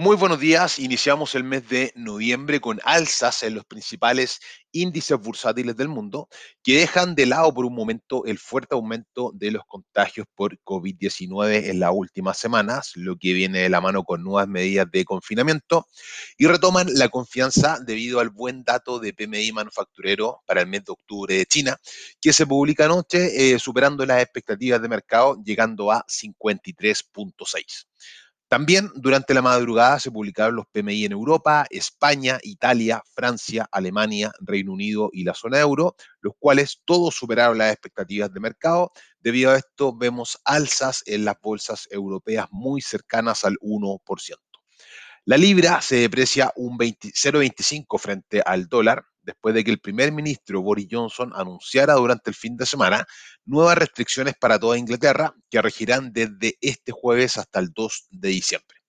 Muy buenos días. Iniciamos el mes de noviembre con alzas en los principales índices bursátiles del mundo que dejan de lado por un momento el fuerte aumento de los contagios por COVID-19 en las últimas semanas, lo que viene de la mano con nuevas medidas de confinamiento y retoman la confianza debido al buen dato de PMI manufacturero para el mes de octubre de China, que se publica anoche eh, superando las expectativas de mercado, llegando a 53.6. También durante la madrugada se publicaron los PMI en Europa, España, Italia, Francia, Alemania, Reino Unido y la zona euro, los cuales todos superaron las expectativas de mercado. Debido a esto vemos alzas en las bolsas europeas muy cercanas al 1%. La libra se deprecia un 0,25 frente al dólar, después de que el primer ministro Boris Johnson anunciara durante el fin de semana nuevas restricciones para toda Inglaterra que regirán desde este jueves hasta el 2 de diciembre.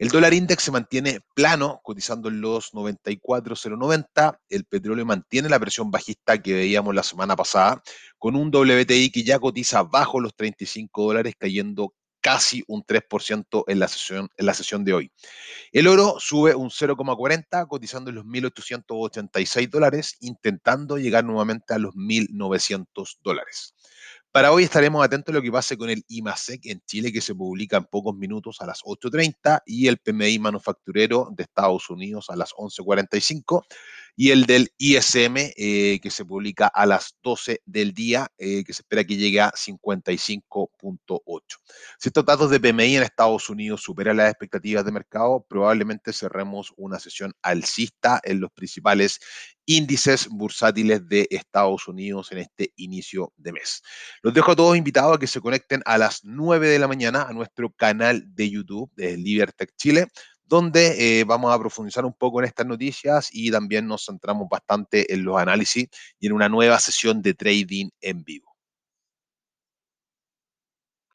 El dólar index se mantiene plano, cotizando en los 94,090. El petróleo mantiene la presión bajista que veíamos la semana pasada, con un WTI que ya cotiza bajo los 35 dólares, cayendo casi un 3% en la, sesión, en la sesión de hoy. El oro sube un 0,40, cotizando en los 1.886 dólares, intentando llegar nuevamente a los 1.900 dólares. Para hoy estaremos atentos a lo que pase con el IMASEC en Chile, que se publica en pocos minutos a las 8.30, y el PMI manufacturero de Estados Unidos a las 11.45 y el del ISM eh, que se publica a las 12 del día, eh, que se espera que llegue a 55.8. Si estos datos de PMI en Estados Unidos superan las expectativas de mercado, probablemente cerremos una sesión alcista en los principales índices bursátiles de Estados Unidos en este inicio de mes. Los dejo a todos invitados a que se conecten a las 9 de la mañana a nuestro canal de YouTube de Libertech Chile donde eh, vamos a profundizar un poco en estas noticias y también nos centramos bastante en los análisis y en una nueva sesión de trading en vivo.